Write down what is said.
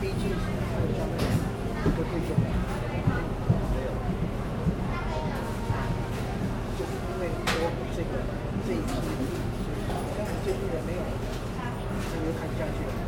毕竟是他的家人，都退休了。也没有没有看不下去了